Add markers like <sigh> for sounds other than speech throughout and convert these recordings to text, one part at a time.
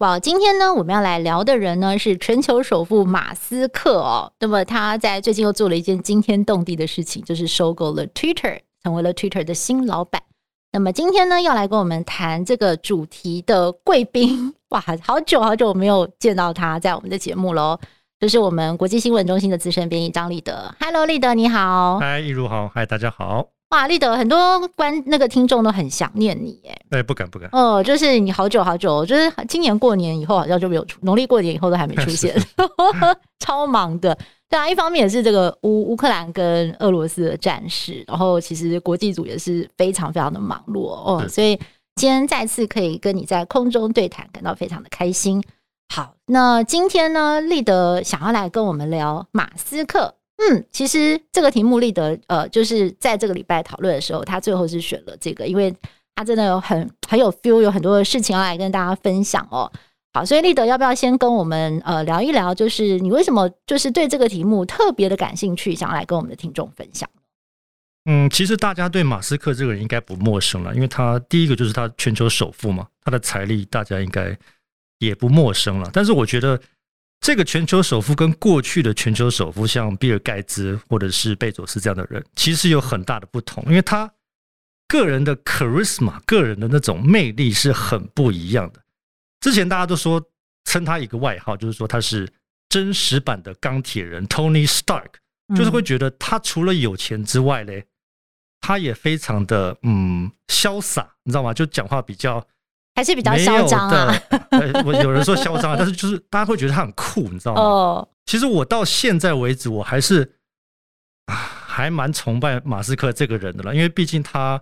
哇，今天呢，我们要来聊的人呢是全球首富马斯克哦。那么他在最近又做了一件惊天动地的事情，就是收购了 Twitter，成为了 Twitter 的新老板。那么今天呢，要来跟我们谈这个主题的贵宾，<laughs> 哇，好久好久没有见到他在我们的节目喽。就是我们国际新闻中心的资深编译张立德。Hello，立德你好。嗨，益如好。嗨，大家好。哇，立德，很多观那个听众都很想念你耶。哎，不敢不敢。哦，就是你好久好久，就是今年过年以后好像就没有出，农历过年以后都还没出现 <laughs> <laughs> 超忙的。对啊，一方面也是这个乌乌克兰跟俄罗斯的战事，然后其实国际组也是非常非常的忙碌哦，所以今天再次可以跟你在空中对谈，感到非常的开心。好，那今天呢，立德想要来跟我们聊马斯克。嗯，其实这个题目立德呃，就是在这个礼拜讨论的时候，他最后是选了这个，因为他真的有很很有 feel，有很多的事情要来跟大家分享哦。好，所以立德要不要先跟我们呃聊一聊，就是你为什么就是对这个题目特别的感兴趣，想要来跟我们的听众分享？嗯，其实大家对马斯克这个人应该不陌生了，因为他第一个就是他全球首富嘛，他的财力大家应该也不陌生了。但是我觉得。这个全球首富跟过去的全球首富，像比尔盖茨或者是贝佐斯这样的人，其实有很大的不同，因为他个人的 charisma，个人的那种魅力是很不一样的。之前大家都说称他一个外号，就是说他是真实版的钢铁人 Tony Stark，就是会觉得他除了有钱之外嘞，他也非常的嗯潇洒，你知道吗？就讲话比较。还是比较嚣张啊！我有人说嚣张，但是就是大家会觉得他很酷，你知道吗？哦，其实我到现在为止，我还是啊，还蛮崇拜马斯克这个人的啦。因为毕竟他，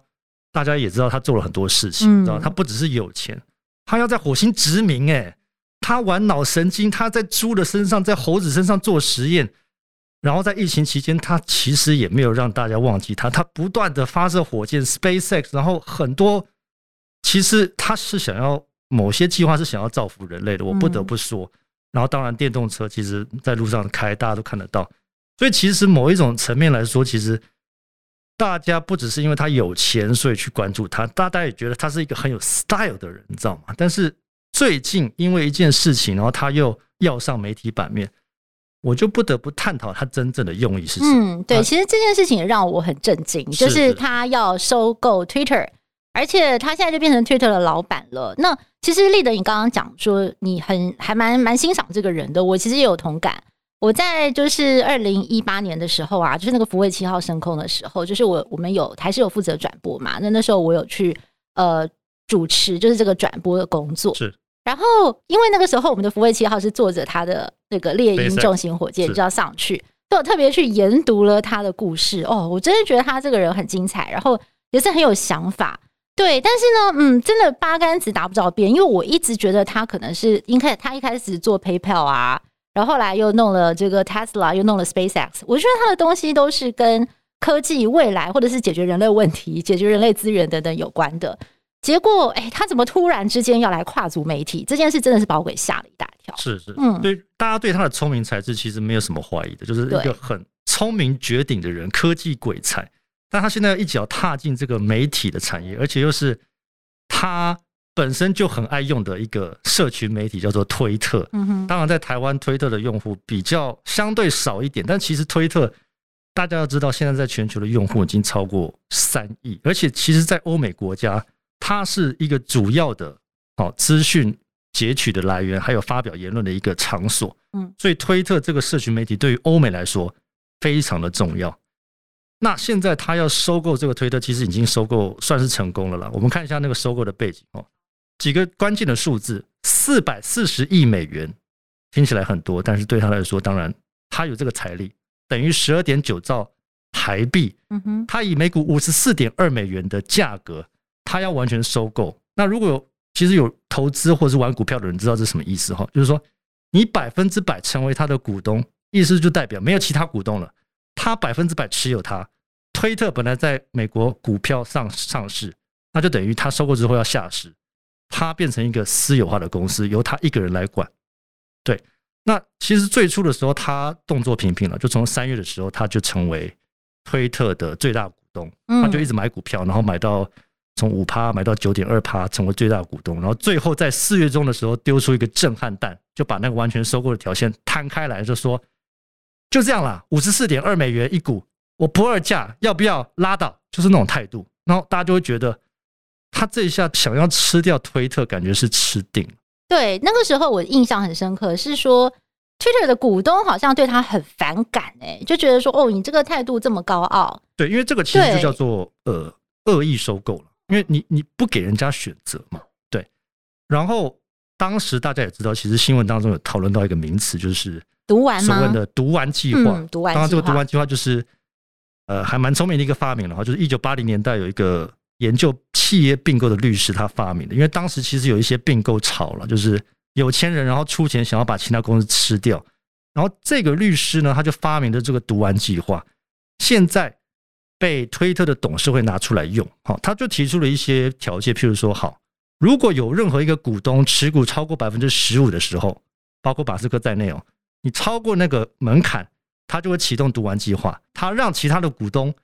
大家也知道他做了很多事情，知道他不只是有钱，他要在火星殖民，哎，他玩脑神经，他在猪的身上，在猴子身上做实验，然后在疫情期间，他其实也没有让大家忘记他，他不断的发射火箭，SpaceX，然后很多。其实他是想要某些计划是想要造福人类的，我不得不说。然后当然电动车其实在路上开，大家都看得到。所以其实某一种层面来说，其实大家不只是因为他有钱所以去关注他，大家也觉得他是一个很有 style 的人，你知道吗？但是最近因为一件事情，然后他又要上媒体版面，我就不得不探讨他真正的用意是什么。嗯，对，其实这件事情也让我很震惊，就是他要收购 Twitter。而且他现在就变成 Twitter 的老板了。那其实立德，你刚刚讲说你很还蛮蛮欣赏这个人的，我其实也有同感。我在就是二零一八年的时候啊，就是那个福卫七号升空的时候，就是我我们有还是有负责转播嘛。那那时候我有去呃主持，就是这个转播的工作。是。然后因为那个时候我们的福卫七号是坐着他的那个猎鹰重型火箭就要上去，所以我特别去研读了他的故事。哦，我真的觉得他这个人很精彩，然后也是很有想法。对，但是呢，嗯，真的八竿子打不着边，因为我一直觉得他可能是应该他一开始做 PayPal 啊，然后后来又弄了这个 Tesla，又弄了 SpaceX，我觉得他的东西都是跟科技未来或者是解决人类问题、解决人类资源等等有关的。结果，哎，他怎么突然之间要来跨足媒体？这件事真的是把我给吓了一大跳。是是，嗯，对，大家对他的聪明才智其实没有什么怀疑的，就是一个很聪明绝顶的人，科技鬼才。但他现在要一脚踏进这个媒体的产业，而且又是他本身就很爱用的一个社群媒体，叫做推特。嗯哼。当然，在台湾推特的用户比较相对少一点，但其实推特大家要知道，现在在全球的用户已经超过三亿，而且其实，在欧美国家，它是一个主要的哦资讯截取的来源，还有发表言论的一个场所。嗯。所以，推特这个社群媒体对于欧美来说非常的重要。那现在他要收购这个推特，其实已经收购算是成功了啦。我们看一下那个收购的背景哦，几个关键的数字：四百四十亿美元，听起来很多，但是对他来说，当然他有这个财力，等于十二点九兆台币。嗯哼，他以每股五十四点二美元的价格，他要完全收购。那如果有其实有投资或是玩股票的人知道这是什么意思哈？就是说你百分之百成为他的股东，意思就代表没有其他股东了，他百分之百持有它。推特本来在美国股票上上市，那就等于他收购之后要下市，他变成一个私有化的公司，由他一个人来管。对，那其实最初的时候他动作频频了，就从三月的时候他就成为推特的最大股东，他就一直买股票，然后买到从五趴买到九点二趴，成为最大股东，然后最后在四月中的时候丢出一个震撼弹，就把那个完全收购的条件摊开来，就说就这样啦，五十四点二美元一股。我不二价，要不要拉倒？就是那种态度，然后大家就会觉得他这一下想要吃掉推特，感觉是吃定了。对，那个时候我印象很深刻，是说 Twitter 的股东好像对他很反感，哎，就觉得说，哦，你这个态度这么高傲。对，因为这个其实就叫做呃恶意收购了，因为你你不给人家选择嘛。对。然后当时大家也知道，其实新闻当中有讨论到一个名词，就是毒丸吗？所谓的毒丸计划。嗯，毒丸计划。当然，这个毒丸计划就是。呃，还蛮聪明的一个发明了哈，就是一九八零年代有一个研究企业并购的律师他发明的，因为当时其实有一些并购潮了，就是有钱人然后出钱想要把其他公司吃掉，然后这个律师呢，他就发明的这个毒丸计划，现在被推特的董事会拿出来用，好，他就提出了一些条件，譬如说，好，如果有任何一个股东持股超过百分之十五的时候，包括马斯克在内哦，你超过那个门槛。他就会启动读完计划，他让其他的股东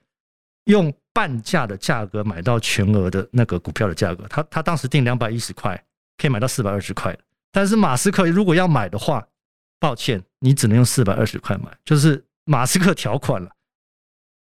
用半价的价格买到全额的那个股票的价格。他他当时定两百一十块，可以买到四百二十块。但是马斯克如果要买的话，抱歉，你只能用四百二十块买，就是马斯克条款了。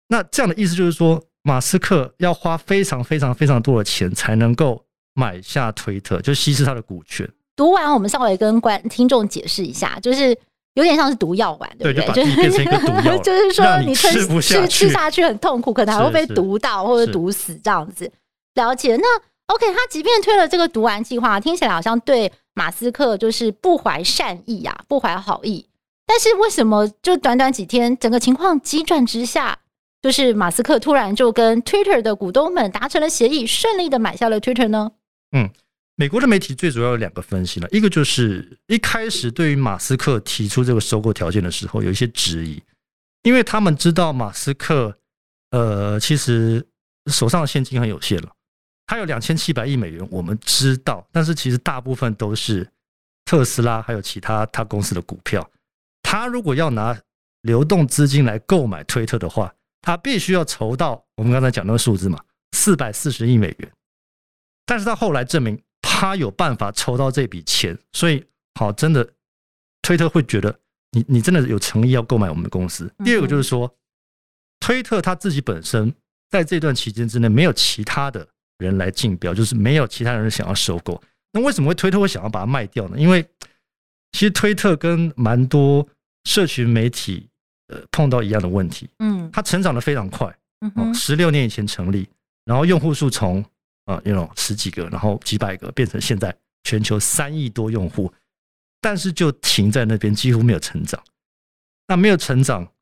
那这样的意思就是说，马斯克要花非常非常非常多的钱才能够买下推特，就稀释他的股权。读完，我们稍微跟观听众解释一下，就是。有点像是毒药丸，对不对？对，就变成一个毒药，<laughs> 就是说你吃不下去，吃下去很痛苦，可能还会被毒到或者毒死这样子。了解。那 OK，他即便推了这个毒丸计划，听起来好像对马斯克就是不怀善意啊，不怀好意。但是为什么就短短几天，整个情况急转直下，就是马斯克突然就跟 Twitter 的股东们达成了协议，顺利的买下了 Twitter 呢？嗯。美国的媒体最主要有两个分析了，一个就是一开始对于马斯克提出这个收购条件的时候有一些质疑，因为他们知道马斯克呃其实手上的现金很有限了，他有两千七百亿美元，我们知道，但是其实大部分都是特斯拉还有其他他公司的股票，他如果要拿流动资金来购买推特的话，他必须要筹到我们刚才讲那个数字嘛，四百四十亿美元，但是他后来证明。他有办法筹到这笔钱，所以好，真的，推特会觉得你你真的有诚意要购买我们的公司。第二个就是说，推特他自己本身在这段期间之内没有其他的人来竞标，就是没有其他人想要收购。那为什么会推特会想要把它卖掉呢？因为其实推特跟蛮多社群媒体呃碰到一样的问题，嗯，它成长的非常快，嗯，十六年以前成立，然后用户数从啊，那种十几个，然后几百个，变成现在全球三亿多用户，但是就停在那边，几乎没有成长。那没有成长，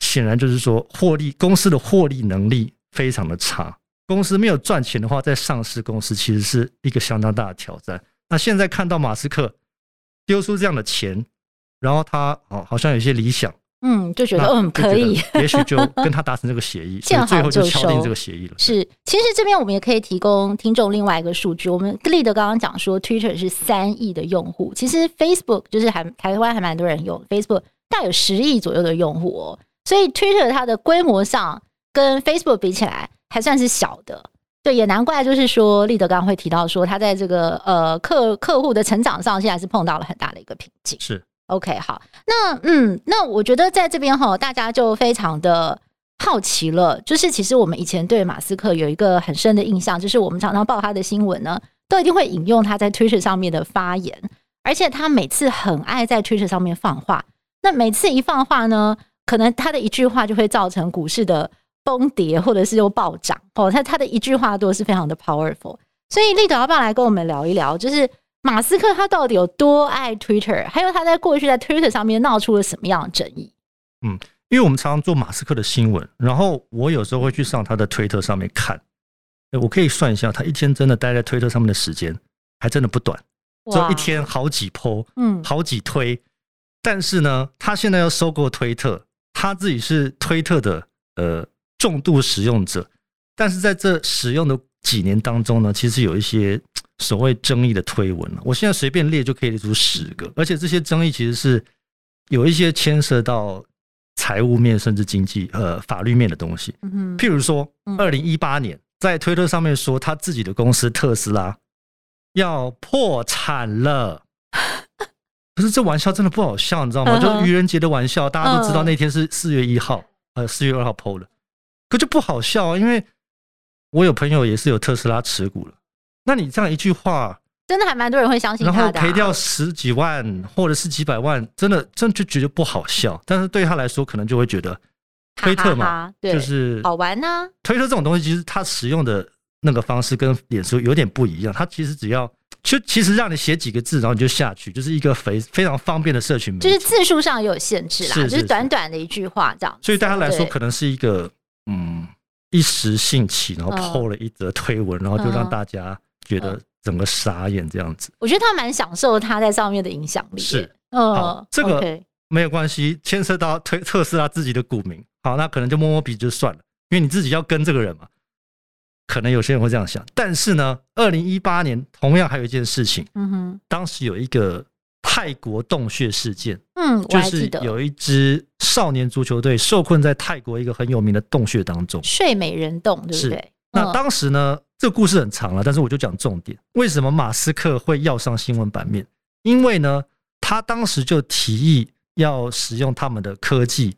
显然就是说获利，公司的获利能力非常的差。公司没有赚钱的话，在上市公司其实是一个相当大的挑战。那现在看到马斯克丢出这样的钱，然后他哦，好像有些理想。嗯，就觉得嗯可以，也许就 <laughs> 跟他达成这个协议，见好就收，最后就敲定这个协议了。是，其实这边我们也可以提供听众另外一个数据。我们立德刚刚讲说，Twitter 是三亿的用户，其实 Facebook 就是还台湾还蛮多人用，Facebook 大概有十亿左右的用户哦。所以 Twitter 它的规模上跟 Facebook 比起来还算是小的。对，也难怪就是说立德刚刚会提到说，他在这个呃客客户的成长上，现在是碰到了很大的一个瓶颈。是。OK，好，那嗯，那我觉得在这边哈，大家就非常的好奇了。就是其实我们以前对马斯克有一个很深的印象，就是我们常常报他的新闻呢，都一定会引用他在 Twitter 上面的发言，而且他每次很爱在 Twitter 上面放话。那每次一放话呢，可能他的一句话就会造成股市的崩跌，或者是又暴涨哦。他他的一句话都是非常的 powerful。所以立德要不要来跟我们聊一聊？就是。马斯克他到底有多爱 Twitter？还有他在过去在 Twitter 上面闹出了什么样的争议？嗯，因为我们常常做马斯克的新闻，然后我有时候会去上他的推特上面看。我可以算一下，他一天真的待在推特上面的时间还真的不短，就一天好几 po，嗯，好几推。但是呢，他现在要收购推特，他自己是推特的呃重度使用者，但是在这使用的几年当中呢，其实有一些所谓争议的推文，我现在随便列就可以列出十个，而且这些争议其实是有一些牵涉到财务面甚至经济呃法律面的东西。嗯，譬如说，二零一八年在推特上面说他自己的公司特斯拉要破产了。<laughs> 可是这玩笑真的不好笑，你知道吗？就是愚人节的玩笑，大家都知道那天是四月一号，呃，四月二号 PO 的，可就不好笑，因为我有朋友也是有特斯拉持股了。那你这样一句话，真的还蛮多人会相信他的，然后赔掉十几万或者是几百万，真的真的就觉得不好笑。但是对他来说，可能就会觉得推特嘛，就是好玩呢。推特这种东西，其实它使用的那个方式跟脸书有点不一样，它其实只要。就其实让你写几个字，然后你就下去，就是一个非非常方便的社群媒体。就是字数上也有限制啦，是是是就是短短的一句话这样。所以对他来说，可能是一个嗯一时兴起，然后 po 了一则推文，然后就让大家觉得整个傻眼这样子。我觉得他蛮享受他在上面的影响力。是，嗯，这个没有关系，牵涉到推特斯拉自己的股民，好，那可能就摸摸鼻子就算了，因为你自己要跟这个人嘛。可能有些人会这样想，但是呢，二零一八年同样还有一件事情，嗯哼，当时有一个泰国洞穴事件，嗯，就是有一支少年足球队受困在泰国一个很有名的洞穴当中，睡美人洞，对不对？那当时呢，这个故事很长了，但是我就讲重点。为什么马斯克会要上新闻版面？因为呢，他当时就提议要使用他们的科技，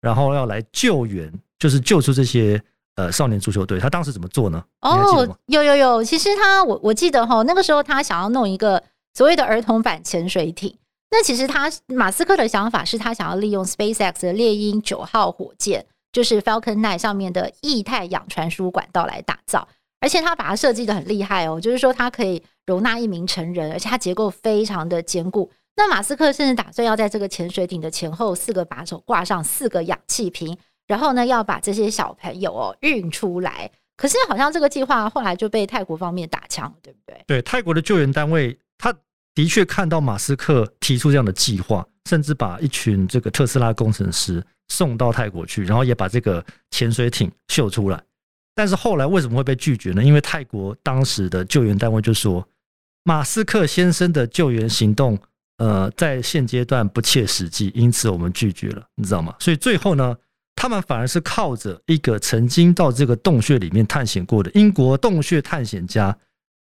然后要来救援，就是救出这些。呃，少年足球队他当时怎么做呢？哦，有有有，其实他我我记得哈，那个时候他想要弄一个所谓的儿童版潜水艇。那其实他马斯克的想法是他想要利用 SpaceX 的猎鹰九号火箭，就是 Falcon Nine 上面的液态氧传输管道来打造，而且他把它设计得很厉害哦，就是说它可以容纳一名成人，而且它结构非常的坚固。那马斯克甚至打算要在这个潜水艇的前后四个把手挂上四个氧气瓶。然后呢，要把这些小朋友哦运出来。可是好像这个计划后来就被泰国方面打枪，对不对？对，泰国的救援单位，他的确看到马斯克提出这样的计划，甚至把一群这个特斯拉工程师送到泰国去，然后也把这个潜水艇秀出来。但是后来为什么会被拒绝呢？因为泰国当时的救援单位就说，马斯克先生的救援行动，呃，在现阶段不切实际，因此我们拒绝了，你知道吗？所以最后呢，他们反而是靠着一个曾经到这个洞穴里面探险过的英国洞穴探险家，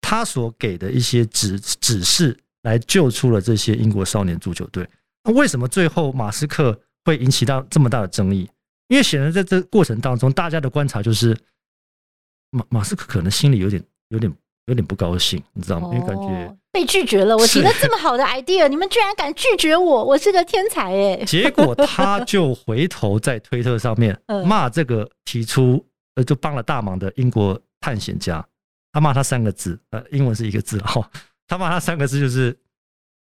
他所给的一些指指示，来救出了这些英国少年足球队。那为什么最后马斯克会引起到这么大的争议？因为显然在这过程当中，大家的观察就是马马斯克可能心里有点有点有点不高兴，你知道吗？因为感觉。被拒绝了，我提了这么好的 idea，你们居然敢拒绝我，我是个天才哎！<laughs> 结果他就回头在推特上面 <laughs> 骂这个提出呃就帮了大忙的英国探险家，他骂他三个字，呃，英文是一个字哈，<laughs> 他骂他三个字就是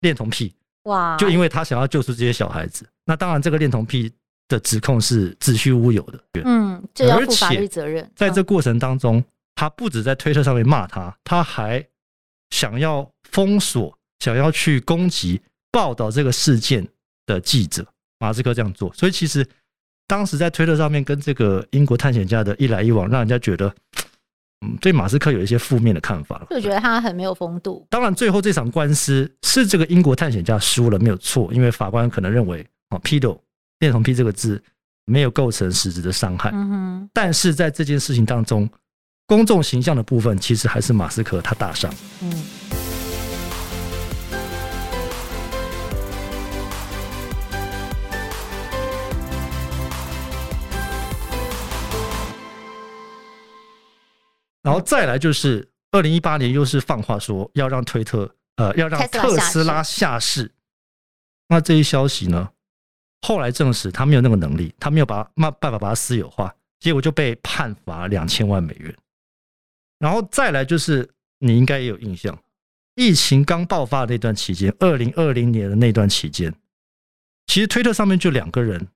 恋童癖哇！就因为他想要救出这些小孩子，那当然这个恋童癖的指控是子虚乌有的，嗯，这要负法律责任。在这过程当中，他不止在推特上面骂他，他还想要。封锁想要去攻击报道这个事件的记者，马斯克这样做，所以其实当时在推特上面跟这个英国探险家的一来一往，让人家觉得，嗯，对马斯克有一些负面的看法，就觉得他很没有风度。当然，最后这场官司是这个英国探险家输了，没有错，因为法官可能认为啊，pedo 恋童癖这个字没有构成实质的伤害。嗯哼。但是在这件事情当中，公众形象的部分其实还是马斯克他大伤。嗯。然后再来就是二零一八年，又是放话说要让推特，呃，要让特斯拉下市。那这一消息呢，后来证实他没有那个能力，他没有把办办法把它私有化，结果就被判罚两千万美元。然后再来就是你应该也有印象，疫情刚爆发那段期间，二零二零年的那段期间，其实推特上面就两个人，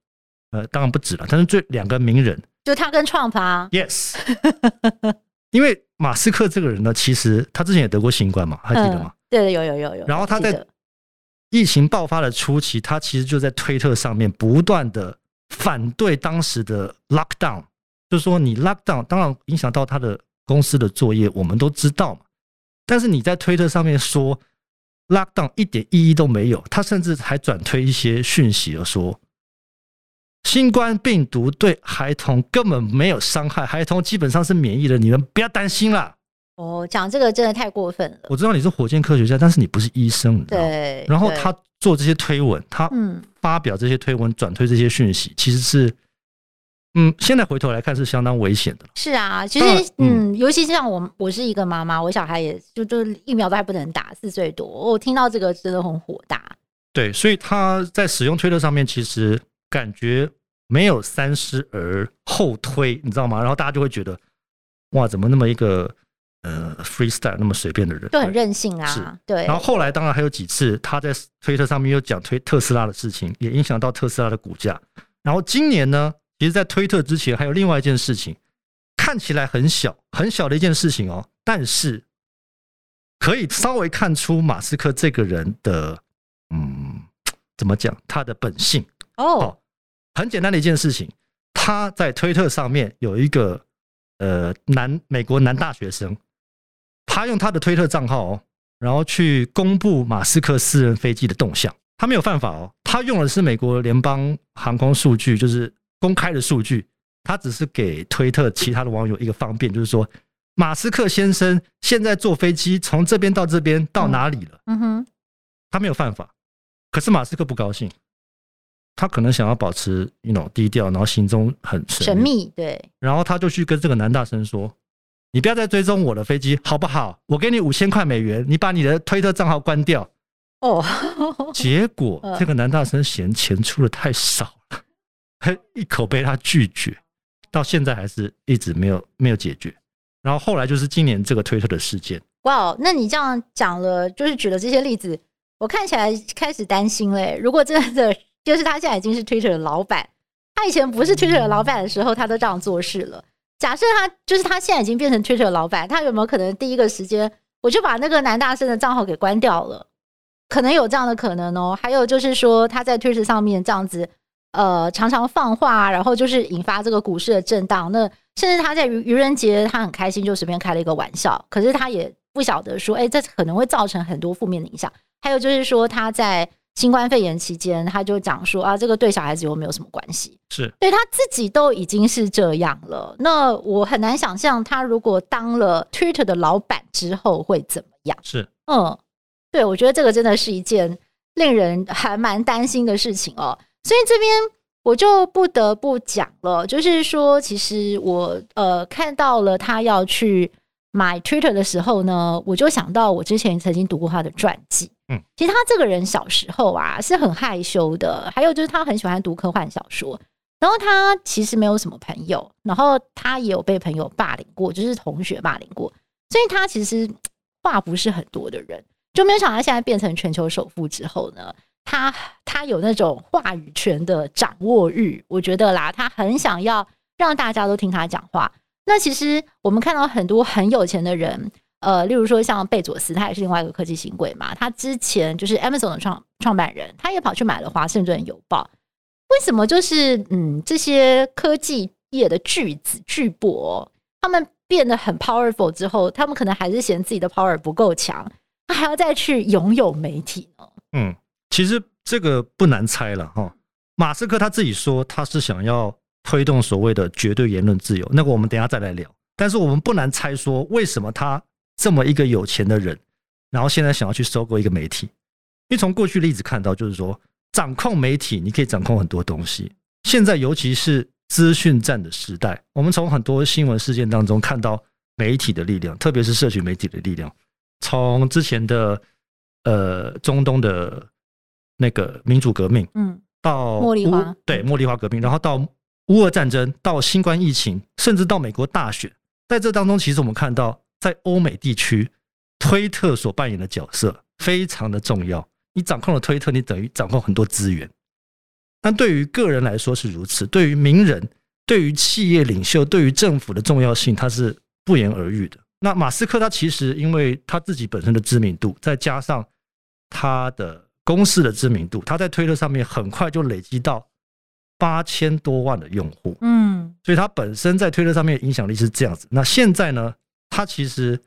呃，当然不止了，但是最两个名人，就他跟创啊，Yes。<laughs> 因为马斯克这个人呢，其实他之前也得过新冠嘛，还记得吗？嗯、对对，有有有有。然后他在疫情爆发的初期，他其实就在推特上面不断的反对当时的 lockdown，就是说你 lockdown 当然影响到他的公司的作业，我们都知道嘛。但是你在推特上面说 lockdown 一点意义都没有，他甚至还转推一些讯息而说，新冠病毒对孩童根本没有伤害，孩童基本上是免疫的，你们不要担心啦。哦，讲这个真的太过分了。我知道你是火箭科学家，但是你不是医生，对。然后他做这些推文，他发表这些推文，转推这些讯息，其实是。嗯，现在回头来看是相当危险的。是啊，其实嗯，嗯，尤其是像我，我是一个妈妈，我小孩也就就疫苗都还不能打，四岁多，我听到这个真的很火大。对，所以他在使用推特上面，其实感觉没有三思而后推，你知道吗？然后大家就会觉得，哇，怎么那么一个呃 freestyle 那么随便的人，就很任性啊。是，对。然后后来当然还有几次他在推特上面又讲推特斯拉的事情，也影响到特斯拉的股价。然后今年呢？其实，在推特之前，还有另外一件事情，看起来很小很小的一件事情哦，但是可以稍微看出马斯克这个人的，嗯，怎么讲，他的本性哦。很简单的一件事情，他在推特上面有一个呃男美国男大学生，他用他的推特账号哦，然后去公布马斯克私人飞机的动向，他没有犯法哦，他用的是美国联邦航空数据，就是。公开的数据，他只是给推特其他的网友一个方便，就是说，马斯克先生现在坐飞机从这边到这边到哪里了？嗯哼，他没有犯法，可是马斯克不高兴，他可能想要保持一种低调，然后行踪很神秘，对，然后他就去跟这个男大生说：“你不要再追踪我的飞机，好不好？我给你五千块美元，你把你的推特账号关掉。”哦，<laughs> 结果这个男大生嫌钱出的太少了。一口被他拒绝，到现在还是一直没有没有解决。然后后来就是今年这个推特的事件。哇，那你这样讲了，就是举了这些例子，我看起来开始担心嘞。如果真的就是他现在已经是推特的老板，他以前不是推特的老板的时候，他都这样做事了。假设他就是他现在已经变成推特的老板，他有没有可能第一个时间我就把那个男大生的账号给关掉了？可能有这样的可能哦。还有就是说他在推特上面这样子。呃，常常放话，然后就是引发这个股市的震荡。那甚至他在愚愚人节，他很开心，就随便开了一个玩笑。可是他也不晓得说，哎，这可能会造成很多负面的影响。还有就是说，他在新冠肺炎期间，他就讲说啊，这个对小孩子又没有什么关系。是，对他自己都已经是这样了。那我很难想象，他如果当了 Twitter 的老板之后会怎么样？是，嗯，对，我觉得这个真的是一件令人还蛮担心的事情哦。所以这边我就不得不讲了，就是说，其实我呃看到了他要去买 Twitter 的时候呢，我就想到我之前曾经读过他的传记。嗯，其实他这个人小时候啊是很害羞的，还有就是他很喜欢读科幻小说，然后他其实没有什么朋友，然后他也有被朋友霸凌过，就是同学霸凌过，所以他其实话不是很多的人，就没有想到现在变成全球首富之后呢。他他有那种话语权的掌握欲，我觉得啦，他很想要让大家都听他讲话。那其实我们看到很多很有钱的人，呃，例如说像贝佐斯，他也是另外一个科技新贵嘛。他之前就是 Amazon 的创创办人，他也跑去买了华盛顿邮报。为什么？就是嗯，这些科技业的巨子巨擘，他们变得很 powerful 之后，他们可能还是嫌自己的 power 不够强，他还要再去拥有媒体呢？嗯。其实这个不难猜了哈，马斯克他自己说他是想要推动所谓的绝对言论自由，那个我们等下再来聊。但是我们不难猜说，为什么他这么一个有钱的人，然后现在想要去收购一个媒体？因为从过去例子看到，就是说掌控媒体，你可以掌控很多东西。现在尤其是资讯战的时代，我们从很多新闻事件当中看到媒体的力量，特别是社群媒体的力量。从之前的呃中东的。那个民主革命，嗯，到茉莉花，对，茉莉花革命，然后到乌俄战争，到新冠疫情，甚至到美国大选，在这当中，其实我们看到，在欧美地区，推特所扮演的角色非常的重要。你掌控了推特，你等于掌控很多资源。但对于个人来说是如此，对于名人、对于企业领袖、对于政府的重要性，它是不言而喻的。那马斯克他其实因为他自己本身的知名度，再加上他的公司的知名度，他在推特上面很快就累积到八千多万的用户。嗯，所以他本身在推特上面影响力是这样子。那现在呢，他其实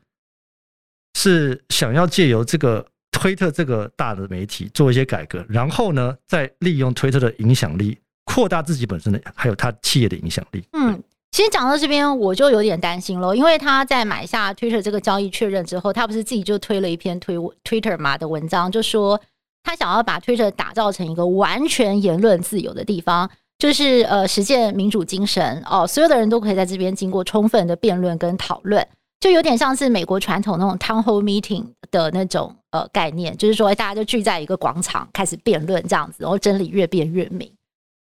是想要借由这个推特这个大的媒体做一些改革，然后呢，再利用推特的影响力扩大自己本身的还有他企业的影响力。嗯。其实讲到这边，我就有点担心了，因为他在买下 Twitter 这个交易确认之后，他不是自己就推了一篇推 Twitter 嘛的文章，就说他想要把 Twitter 打造成一个完全言论自由的地方，就是呃实践民主精神哦，所有的人都可以在这边经过充分的辩论跟讨论，就有点像是美国传统那种 town hall meeting 的那种呃概念，就是说大家就聚在一个广场开始辩论这样子，然后真理越辩越明。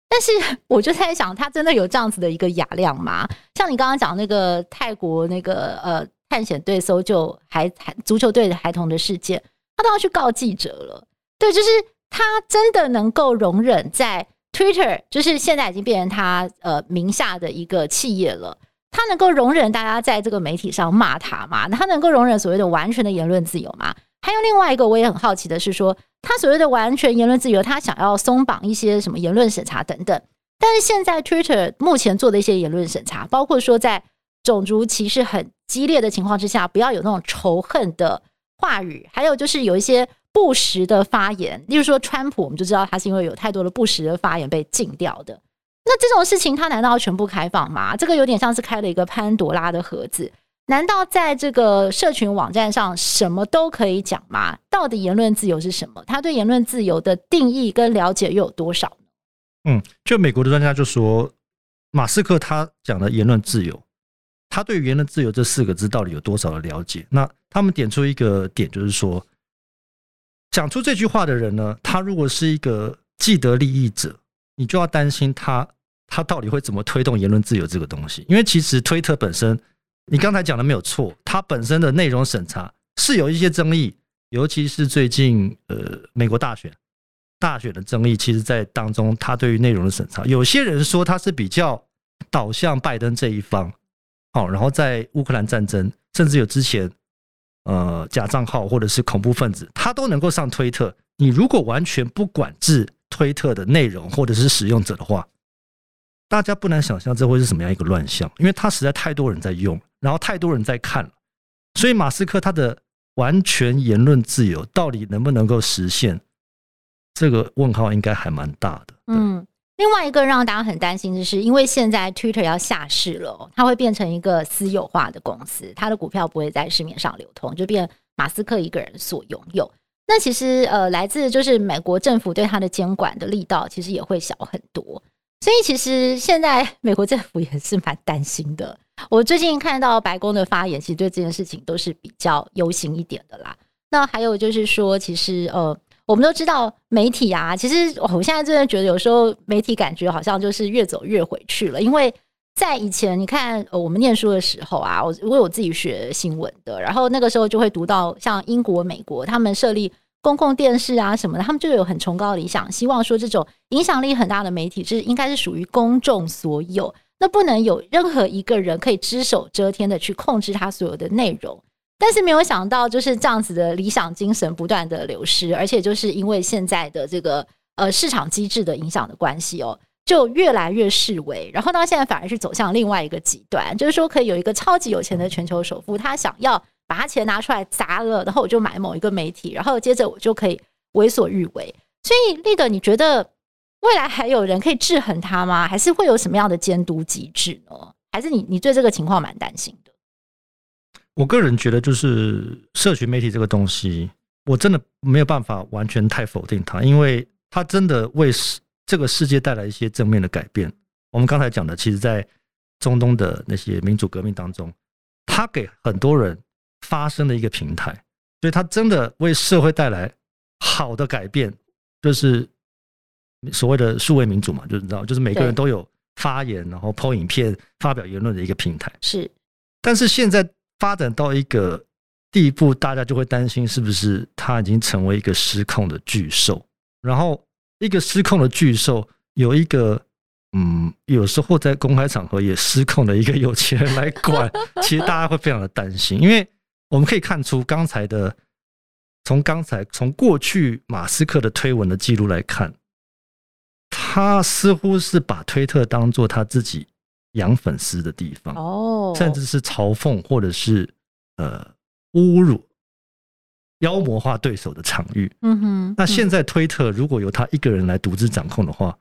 但是 <laughs> 我就在想，他真的有这样子的一个雅量吗？像你刚刚讲那个泰国那个呃探险队搜救孩孩足球队的孩童的事件，他都要去告记者了。对，就是他真的能够容忍在 Twitter，就是现在已经变成他呃名下的一个企业了。他能够容忍大家在这个媒体上骂他吗？他能够容忍所谓的完全的言论自由吗？还有另外一个我也很好奇的是说，他所谓的完全言论自由，他想要松绑一些什么言论审查等等。但是现在 Twitter 目前做的一些言论审查，包括说在种族歧视很激烈的情况之下，不要有那种仇恨的话语，还有就是有一些不实的发言，例如说川普，我们就知道他是因为有太多的不实的发言被禁掉的。那这种事情，他难道要全部开放吗？这个有点像是开了一个潘多拉的盒子。难道在这个社群网站上什么都可以讲吗？到底言论自由是什么？他对言论自由的定义跟了解又有多少呢？嗯，就美国的专家就说，马斯克他讲的言论自由，他对言论自由这四个字到底有多少的了解？那他们点出一个点，就是说，讲出这句话的人呢，他如果是一个既得利益者，你就要担心他，他到底会怎么推动言论自由这个东西？因为其实推特本身。你刚才讲的没有错，它本身的内容审查是有一些争议，尤其是最近呃美国大选大选的争议，其实在当中，它对于内容的审查，有些人说它是比较导向拜登这一方，好，然后在乌克兰战争，甚至有之前呃假账号或者是恐怖分子，他都能够上推特。你如果完全不管制推特的内容或者是使用者的话，大家不难想象这会是什么样一个乱象，因为它实在太多人在用。然后太多人在看，所以马斯克他的完全言论自由到底能不能够实现？这个问号应该还蛮大的。嗯，另外一个让大家很担心的是，因为现在 Twitter 要下市了，它会变成一个私有化的公司，它的股票不会在市面上流通，就变马斯克一个人所拥有。那其实呃，来自就是美国政府对它的监管的力道，其实也会小很多。所以其实现在美国政府也是蛮担心的。我最近看到白宫的发言，其实对这件事情都是比较忧心一点的啦。那还有就是说，其实呃，我们都知道媒体啊，其实我现在真的觉得有时候媒体感觉好像就是越走越回去了。因为在以前，你看呃，我们念书的时候啊，我我有自己学新闻的，然后那个时候就会读到像英国、美国他们设立公共电视啊什么的，他们就有很崇高的理想，希望说这种影响力很大的媒体，就是应该是属于公众所有。那不能有任何一个人可以只手遮天的去控制他所有的内容，但是没有想到就是这样子的理想精神不断的流失，而且就是因为现在的这个呃市场机制的影响的关系哦，就越来越式微，然后到现在反而是走向另外一个极端，就是说可以有一个超级有钱的全球首富，他想要把他钱拿出来砸了，然后我就买某一个媒体，然后接着我就可以为所欲为。所以立德，你觉得？未来还有人可以制衡他吗？还是会有什么样的监督机制呢？还是你你对这个情况蛮担心的？我个人觉得，就是社群媒体这个东西，我真的没有办法完全太否定它，因为它真的为世这个世界带来一些正面的改变。我们刚才讲的，其实在中东的那些民主革命当中，它给很多人发声的一个平台，所以它真的为社会带来好的改变，就是。所谓的数位民主嘛，就是你知道，就是每个人都有发言，然后 po 影片、发表言论的一个平台。是，但是现在发展到一个地步，大家就会担心，是不是它已经成为一个失控的巨兽？然后，一个失控的巨兽有一个嗯，有时候在公开场合也失控的一个有钱人来管，其实大家会非常的担心，因为我们可以看出刚才的，从刚才从过去马斯克的推文的记录来看，他似乎是把推特当做他自己养粉丝的地方哦，甚至是嘲讽或者是呃侮辱、妖魔化对手的场域。嗯哼，那现在推特如果由他一个人来独自掌控的话，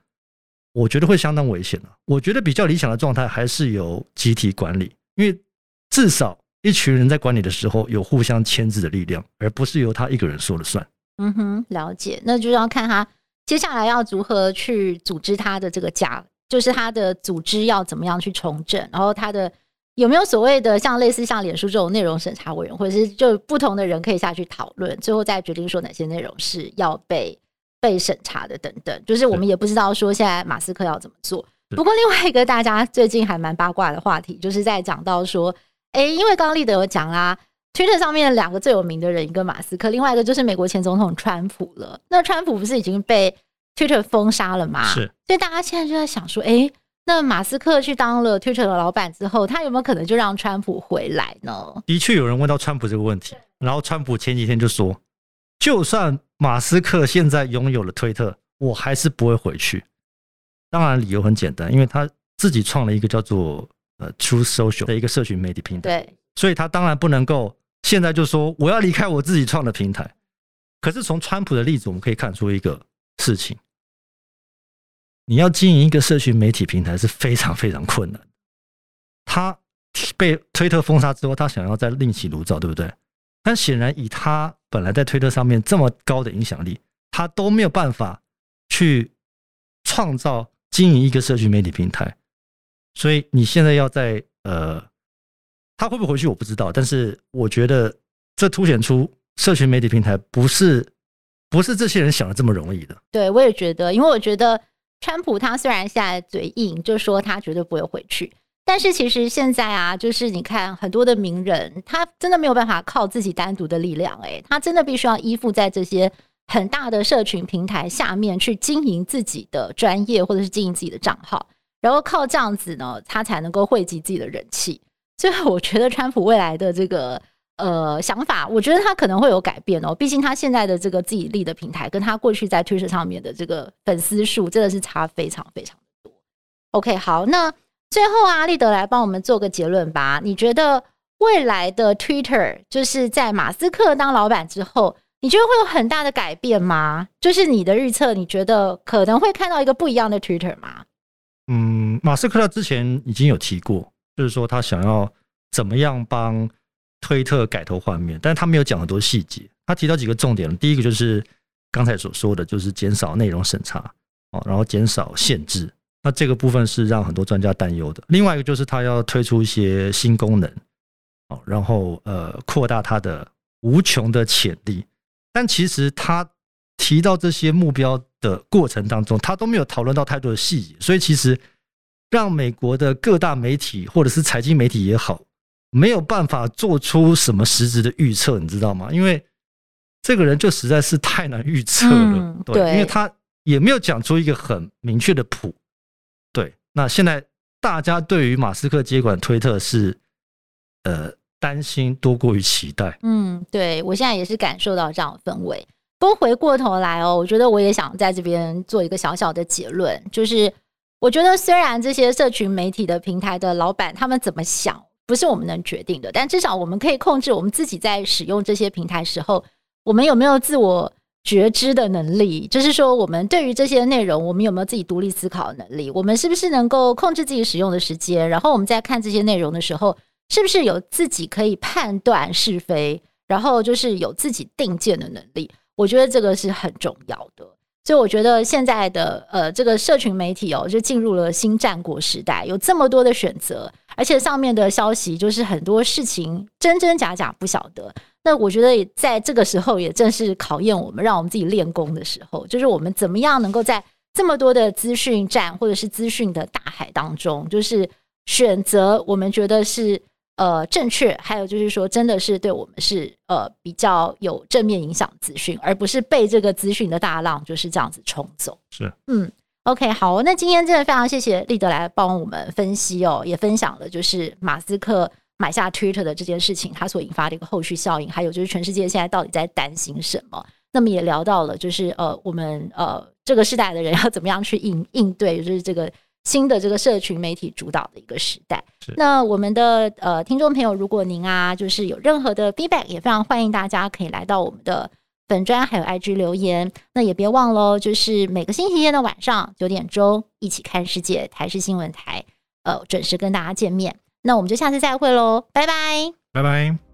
我觉得会相当危险啊。我觉得比较理想的状态还是由集体管理，因为至少一群人在管理的时候有互相牵制的力量，而不是由他一个人说了算。嗯哼，了解。那就要看他接下来要如何去组织他的这个家，就是他的组织要怎么样去重整，然后他的有没有所谓的像类似像脸书这种内容审查委员，或者是就不同的人可以下去讨论，最后再决定说哪些内容是要被。被审查的等等，就是我们也不知道说现在马斯克要怎么做。不过另外一个大家最近还蛮八卦的话题，就是在讲到说，哎，因为刚刚立德有讲啦，Twitter 上面两个最有名的人，一个马斯克，另外一个就是美国前总统川普了。那川普不是已经被 Twitter 封杀了吗？是。所以大家现在就在想说，哎，那马斯克去当了 Twitter 的老板之后，他有没有可能就让川普回来呢？的确有人问到川普这个问题，然后川普前几天就说。就算马斯克现在拥有了推特，我还是不会回去。当然，理由很简单，因为他自己创了一个叫做呃 Truth Social 的一个社群媒体平台，对，所以他当然不能够现在就说我要离开我自己创的平台。可是从川普的例子，我们可以看出一个事情：你要经营一个社群媒体平台是非常非常困难。他被推特封杀之后，他想要再另起炉灶，对不对？但显然，以他本来在推特上面这么高的影响力，他都没有办法去创造经营一个社群媒体平台。所以你现在要在呃，他会不会回去我不知道。但是我觉得这凸显出社群媒体平台不是不是这些人想的这么容易的。对，我也觉得，因为我觉得川普他虽然现在嘴硬，就说他绝对不会回去。但是其实现在啊，就是你看很多的名人，他真的没有办法靠自己单独的力量，诶，他真的必须要依附在这些很大的社群平台下面去经营自己的专业或者是经营自己的账号，然后靠这样子呢，他才能够汇集自己的人气。所以我觉得川普未来的这个呃想法，我觉得他可能会有改变哦。毕竟他现在的这个自己立的平台，跟他过去在 Twitter 上面的这个粉丝数，真的是差非常非常多。OK，好，那。最后啊，立德来帮我们做个结论吧。你觉得未来的 Twitter 就是在马斯克当老板之后，你觉得会有很大的改变吗？就是你的预测，你觉得可能会看到一个不一样的 Twitter 吗？嗯，马斯克他之前已经有提过，就是说他想要怎么样帮推特改头换面，但是他没有讲很多细节。他提到几个重点，第一个就是刚才所说的，就是减少内容审查哦，然后减少限制。那这个部分是让很多专家担忧的。另外一个就是他要推出一些新功能，哦，然后呃扩大它的无穷的潜力。但其实他提到这些目标的过程当中，他都没有讨论到太多的细节，所以其实让美国的各大媒体或者是财经媒体也好，没有办法做出什么实质的预测，你知道吗？因为这个人就实在是太难预测了，嗯、对，因为他也没有讲出一个很明确的谱。对那现在大家对于马斯克接管推特是呃担心多过于期待。嗯，对，我现在也是感受到这样的氛围。不过回过头来哦，我觉得我也想在这边做一个小小的结论，就是我觉得虽然这些社群媒体的平台的老板他们怎么想不是我们能决定的，但至少我们可以控制我们自己在使用这些平台时候，我们有没有自我。觉知的能力，就是说，我们对于这些内容，我们有没有自己独立思考的能力？我们是不是能够控制自己使用的时间？然后我们在看这些内容的时候，是不是有自己可以判断是非？然后就是有自己定见的能力？我觉得这个是很重要的。所以我觉得现在的呃，这个社群媒体哦，就进入了新战国时代，有这么多的选择，而且上面的消息就是很多事情真真假假不晓得。那我觉得也在这个时候，也正是考验我们，让我们自己练功的时候。就是我们怎么样能够在这么多的资讯站或者是资讯的大海当中，就是选择我们觉得是呃正确，还有就是说真的是对我们是呃比较有正面影响资讯，而不是被这个资讯的大浪就是这样子冲走。是，嗯。OK，好，那今天真的非常谢谢立德来帮我们分析哦，也分享了就是马斯克买下 Twitter 的这件事情，它所引发的一个后续效应，还有就是全世界现在到底在担心什么。那么也聊到了就是呃，我们呃这个时代的人要怎么样去应应对，就是这个新的这个社群媒体主导的一个时代。那我们的呃听众朋友，如果您啊就是有任何的 feedback，也非常欢迎大家可以来到我们的。本专还有 IG 留言，那也别忘了，就是每个星期天的晚上九点钟，一起看世界台视新闻台，呃，准时跟大家见面。那我们就下次再会喽，拜拜，拜拜。